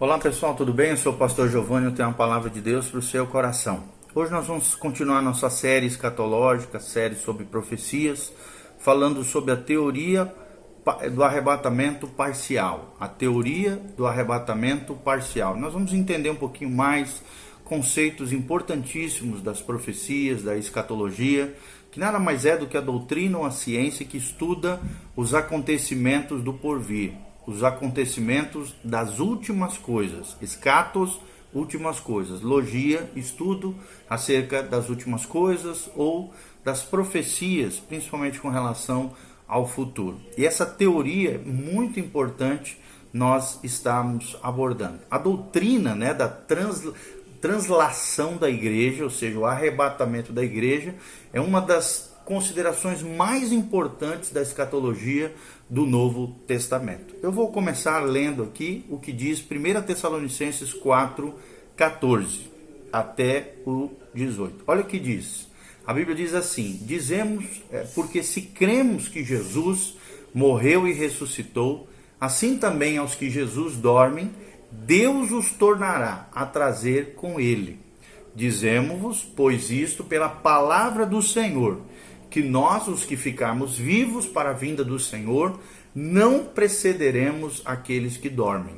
Olá pessoal, tudo bem? Eu sou o pastor Giovanni, eu tenho uma palavra de Deus para o seu coração. Hoje nós vamos continuar nossa série escatológica, série sobre profecias, falando sobre a teoria do arrebatamento parcial. A teoria do arrebatamento parcial. Nós vamos entender um pouquinho mais conceitos importantíssimos das profecias, da escatologia, que nada mais é do que a doutrina ou a ciência que estuda os acontecimentos do porvir os acontecimentos das últimas coisas. Escatos, últimas coisas. Logia, estudo acerca das últimas coisas ou das profecias, principalmente com relação ao futuro. E essa teoria é muito importante nós estamos abordando. A doutrina né, da trans, translação da igreja, ou seja, o arrebatamento da igreja, é uma das considerações mais importantes da escatologia do Novo Testamento. Eu vou começar lendo aqui o que diz 1 Tessalonicenses 4, 14 até o 18. Olha o que diz. A Bíblia diz assim: Dizemos, é, porque se cremos que Jesus morreu e ressuscitou, assim também aos que Jesus dormem, Deus os tornará a trazer com ele. Dizemos-vos, pois isto pela palavra do Senhor que nós, os que ficarmos vivos para a vinda do Senhor, não precederemos aqueles que dormem.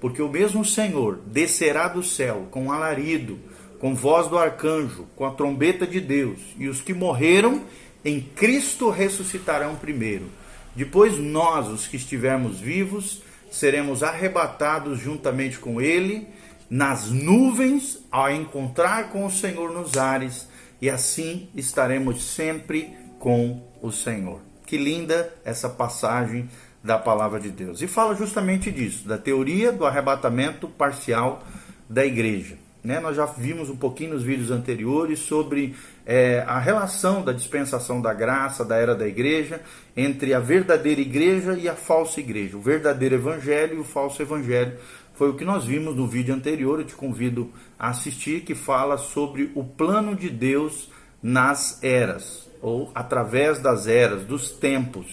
Porque o mesmo Senhor descerá do céu com alarido, com voz do arcanjo, com a trombeta de Deus, e os que morreram em Cristo ressuscitarão primeiro. Depois nós, os que estivermos vivos, seremos arrebatados juntamente com ele nas nuvens ao encontrar com o Senhor nos ares e assim estaremos sempre com o Senhor. Que linda essa passagem da palavra de Deus. E fala justamente disso, da teoria do arrebatamento parcial da igreja. Né? Nós já vimos um pouquinho nos vídeos anteriores sobre é, a relação da dispensação da graça, da era da igreja, entre a verdadeira igreja e a falsa igreja. O verdadeiro evangelho e o falso evangelho. Foi o que nós vimos no vídeo anterior, eu te convido a assistir, que fala sobre o plano de Deus nas eras, ou através das eras, dos tempos.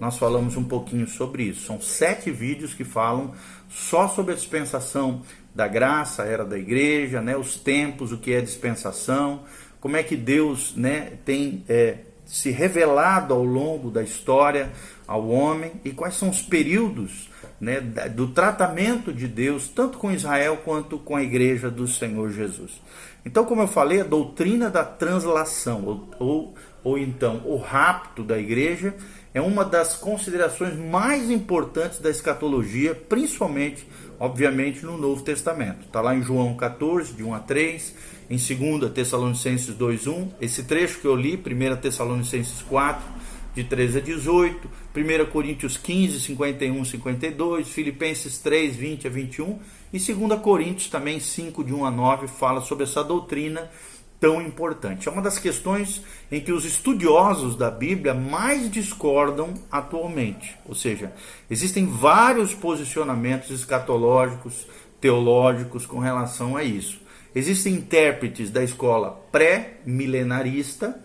Nós falamos um pouquinho sobre isso. São sete vídeos que falam só sobre a dispensação da graça, a era da igreja, né, os tempos, o que é dispensação, como é que Deus né, tem é, se revelado ao longo da história ao homem e quais são os períodos né, do tratamento de Deus, tanto com Israel quanto com a igreja do Senhor Jesus. Então, como eu falei, a doutrina da translação, ou, ou, ou então o rapto da igreja, é uma das considerações mais importantes da escatologia, principalmente, obviamente, no Novo Testamento. Está lá em João 14, de 1 a 3, em 2 Tessalonicenses 2, 1. Esse trecho que eu li, 1 Tessalonicenses 4, de 13 a 18, 1 Coríntios 15, 51, 52, Filipenses 3, 20 a 21 e 2 Coríntios também 5, de 1 a 9, fala sobre essa doutrina tão importante. É uma das questões em que os estudiosos da Bíblia mais discordam atualmente. Ou seja, existem vários posicionamentos escatológicos, teológicos com relação a isso. Existem intérpretes da escola pré-milenarista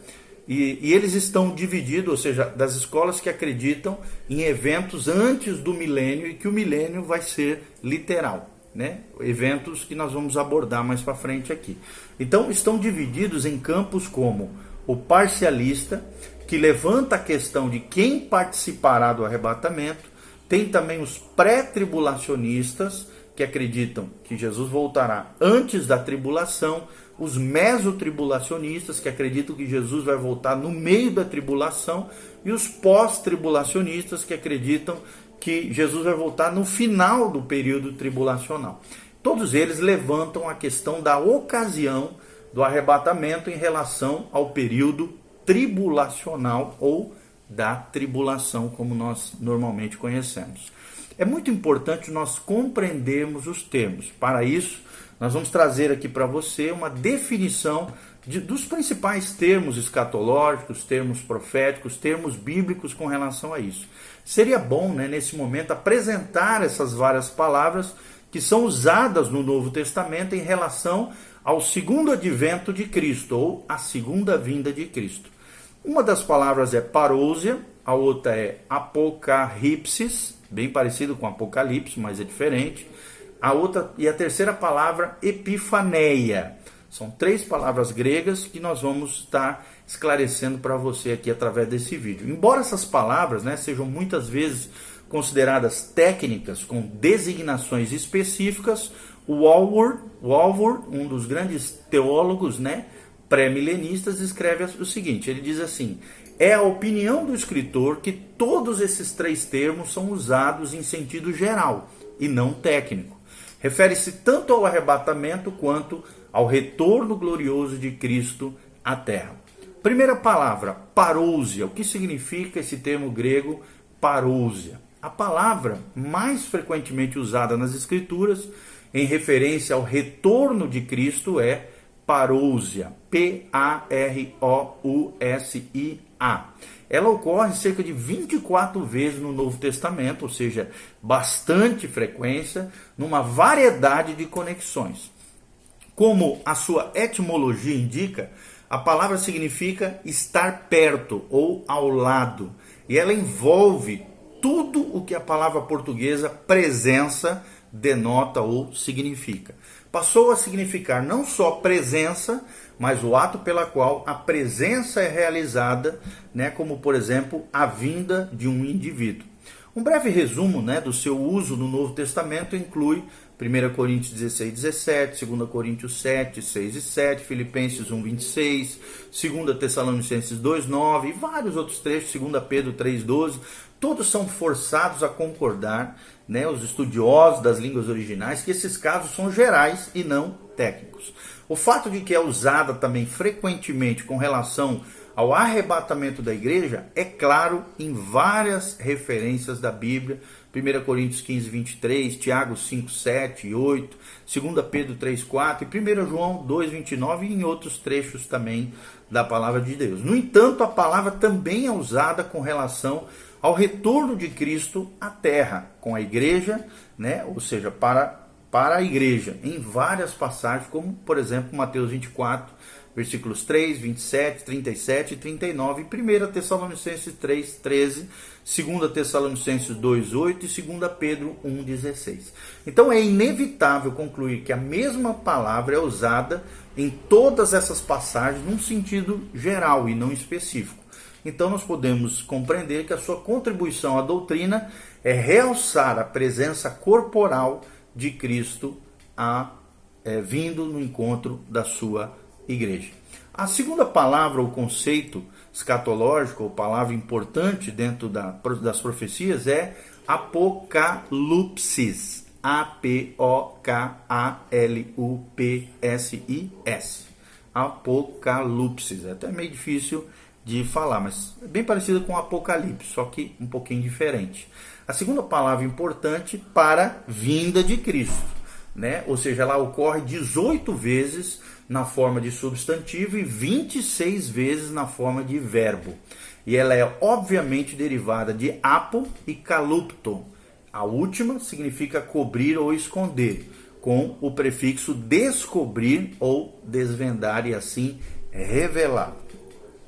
e, e, eles estão divididos, ou seja, das escolas que acreditam em eventos antes do milênio e que o milênio vai ser literal, né? Eventos que nós vamos abordar mais para frente aqui. Então, estão divididos em campos como o parcialista, que levanta a questão de quem participará do arrebatamento, tem também os pré-tribulacionistas, que acreditam que Jesus voltará antes da tribulação, os mesotribulacionistas, que acreditam que Jesus vai voltar no meio da tribulação, e os pós-tribulacionistas, que acreditam que Jesus vai voltar no final do período tribulacional. Todos eles levantam a questão da ocasião do arrebatamento em relação ao período tribulacional ou da tribulação, como nós normalmente conhecemos. É muito importante nós compreendermos os termos. Para isso, nós vamos trazer aqui para você uma definição de, dos principais termos escatológicos, termos proféticos, termos bíblicos com relação a isso. Seria bom, né, nesse momento, apresentar essas várias palavras que são usadas no Novo Testamento em relação ao segundo advento de Cristo, ou a segunda vinda de Cristo. Uma das palavras é parousia, a outra é apocalipsis, bem parecido com apocalipse, mas é diferente. A outra e a terceira palavra epifaneia. São três palavras gregas que nós vamos estar esclarecendo para você aqui através desse vídeo. Embora essas palavras né, sejam muitas vezes consideradas técnicas com designações específicas, o Walworth, Walworth um dos grandes teólogos né, pré-milenistas, escreve o seguinte: ele diz assim. É a opinião do escritor que todos esses três termos são usados em sentido geral e não técnico. Refere-se tanto ao arrebatamento quanto ao retorno glorioso de Cristo à terra. Primeira palavra, parousia. O que significa esse termo grego parousia? A palavra mais frequentemente usada nas Escrituras em referência ao retorno de Cristo é parousia. P-A-R-O-U-S-I-A. Ela ocorre cerca de 24 vezes no Novo Testamento, ou seja, bastante frequência, numa variedade de conexões. Como a sua etimologia indica, a palavra significa estar perto ou ao lado, e ela envolve tudo o que a palavra portuguesa presença denota ou significa. Passou a significar não só presença, mas o ato pela qual a presença é realizada, né, como por exemplo a vinda de um indivíduo. Um breve resumo né, do seu uso no Novo Testamento inclui 1 Coríntios 16, 17, 2 Coríntios 7, 6 e 7, Filipenses 1, 26, 2 Tessalonicenses 2, 9 e vários outros trechos, 2 Pedro 3, 12, todos são forçados a concordar, né, os estudiosos das línguas originais, que esses casos são gerais e não técnicos. O fato de que é usada também frequentemente com relação ao arrebatamento da igreja é claro em várias referências da Bíblia, 1 Coríntios 15, 23, Tiago 5, 7 e 8, 2 Pedro 3, 4 e 1 João 2, 29 e em outros trechos também da palavra de Deus. No entanto, a palavra também é usada com relação ao retorno de Cristo à terra, com a igreja, né? ou seja, para, para a igreja, em várias passagens, como por exemplo Mateus 24, versículos 3, 27, 37 e 39, 1 Tessalonicenses 3, 13, 2 Tessalonicenses 2, 8 e 2 Pedro 1, 16. Então é inevitável concluir que a mesma palavra é usada em todas essas passagens num sentido geral e não específico. Então nós podemos compreender que a sua contribuição à doutrina é realçar a presença corporal de Cristo a, é, vindo no encontro da sua igreja. A segunda palavra ou conceito escatológico, ou palavra importante dentro da, das profecias é apocalipsis. A-P-O-K-A-L-U-P-S-I-S. Apocalipsis. É até meio difícil de falar, mas é bem parecido com Apocalipse, só que um pouquinho diferente. A segunda palavra importante para vinda de Cristo né? Ou seja, ela ocorre 18 vezes na forma de substantivo e 26 vezes na forma de verbo. E ela é obviamente derivada de apo e calupto. A última significa cobrir ou esconder, com o prefixo descobrir ou desvendar e assim revelar.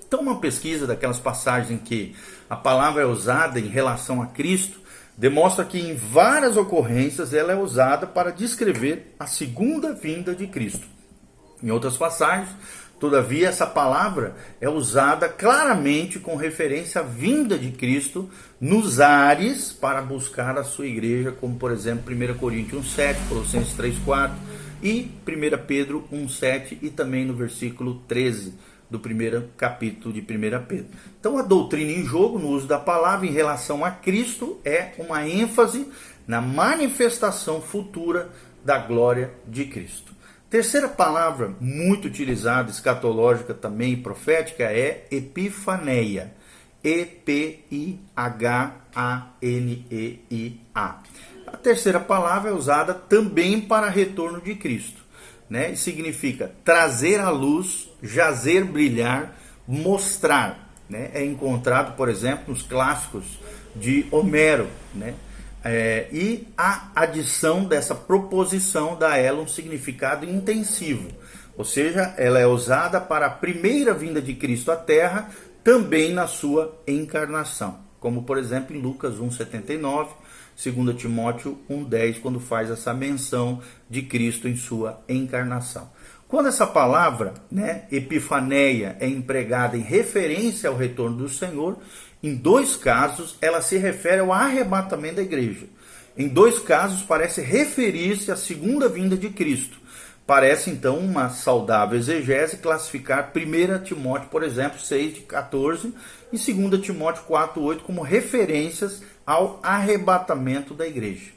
Então, uma pesquisa daquelas passagens em que a palavra é usada em relação a Cristo demonstra que em várias ocorrências ela é usada para descrever a segunda vinda de Cristo. Em outras passagens, todavia, essa palavra é usada claramente com referência à vinda de Cristo nos ares para buscar a sua igreja, como por exemplo 1 Coríntios 1,7, Colossenses 3,4 e 1 Pedro 1,7 e também no versículo 13 do primeiro capítulo de 1 Pedro. Então, a doutrina em jogo, no uso da palavra em relação a Cristo, é uma ênfase na manifestação futura da glória de Cristo. Terceira palavra muito utilizada, escatológica também profética, é epifaneia. E-P-I-H-A-N-E-I-A. A terceira palavra é usada também para retorno de Cristo né? Significa trazer à luz, jazer, brilhar, mostrar, né? É encontrado, por exemplo, nos clássicos de Homero, né? É, e a adição dessa proposição dá a ela um significado intensivo, ou seja, ela é usada para a primeira vinda de Cristo à Terra, também na sua encarnação, como por exemplo em Lucas 1,79, 2 Timóteo 1,10, quando faz essa menção de Cristo em sua encarnação. Quando essa palavra, né, epifaneia, é empregada em referência ao retorno do Senhor, em dois casos ela se refere ao arrebatamento da igreja. Em dois casos parece referir-se à segunda vinda de Cristo. Parece então uma saudável exegese classificar 1 Timóteo, por exemplo, 6 de 14 e 2 Timóteo 4, 8 como referências ao arrebatamento da igreja.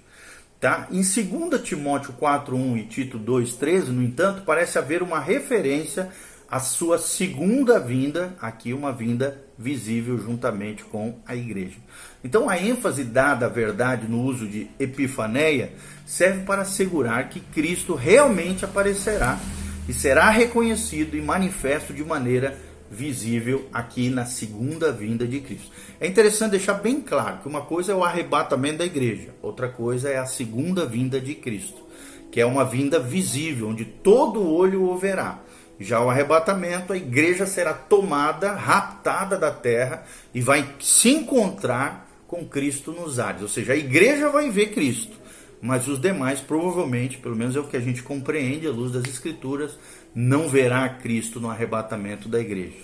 Tá? Em 2 Timóteo 4:1 e Tito 2:13, no entanto, parece haver uma referência à sua segunda vinda, aqui uma vinda visível juntamente com a igreja. Então, a ênfase dada à verdade no uso de epifaneia serve para assegurar que Cristo realmente aparecerá e será reconhecido e manifesto de maneira visível aqui na segunda vinda de Cristo. É interessante deixar bem claro que uma coisa é o arrebatamento da igreja, outra coisa é a segunda vinda de Cristo, que é uma vinda visível, onde todo olho o verá. Já o arrebatamento, a igreja será tomada, raptada da terra e vai se encontrar com Cristo nos ares. Ou seja, a igreja vai ver Cristo, mas os demais provavelmente, pelo menos é o que a gente compreende à luz das escrituras, não verá Cristo no arrebatamento da igreja.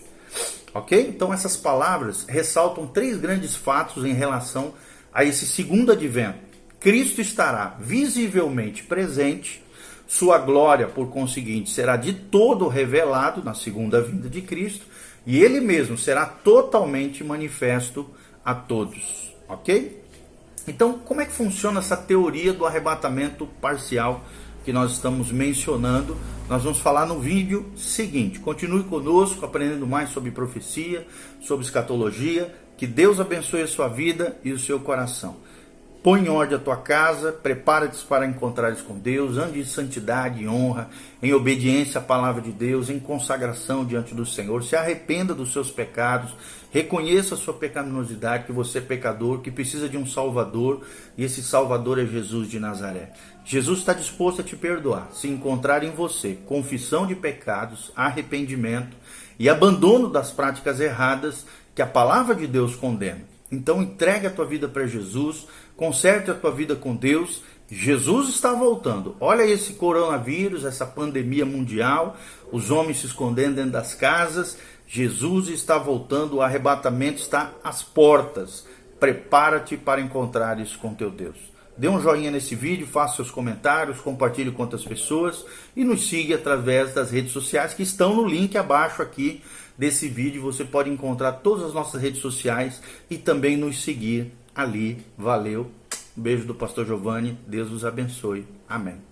Ok? Então essas palavras ressaltam três grandes fatos em relação a esse segundo advento. Cristo estará visivelmente presente, sua glória, por conseguinte, será de todo revelado na segunda vinda de Cristo, e ele mesmo será totalmente manifesto a todos. Ok? Então, como é que funciona essa teoria do arrebatamento parcial que nós estamos mencionando, nós vamos falar no vídeo seguinte. Continue conosco, aprendendo mais sobre profecia, sobre escatologia. Que Deus abençoe a sua vida e o seu coração. Põe em ordem a tua casa, prepara-te para encontrares com Deus, ande em santidade e honra, em obediência à palavra de Deus, em consagração diante do Senhor. Se arrependa dos seus pecados, reconheça a sua pecaminosidade, que você é pecador, que precisa de um Salvador, e esse Salvador é Jesus de Nazaré. Jesus está disposto a te perdoar, se encontrar em você confissão de pecados, arrependimento e abandono das práticas erradas que a palavra de Deus condena. Então entregue a tua vida para Jesus, conserte a tua vida com Deus. Jesus está voltando. Olha esse coronavírus, essa pandemia mundial, os homens se escondendo dentro das casas. Jesus está voltando, o arrebatamento está às portas. Prepara-te para encontrar isso com teu Deus. Dê um joinha nesse vídeo, faça seus comentários, compartilhe com outras pessoas e nos siga através das redes sociais que estão no link abaixo aqui desse vídeo. Você pode encontrar todas as nossas redes sociais e também nos seguir ali. Valeu. Um beijo do pastor Giovanni. Deus os abençoe. Amém.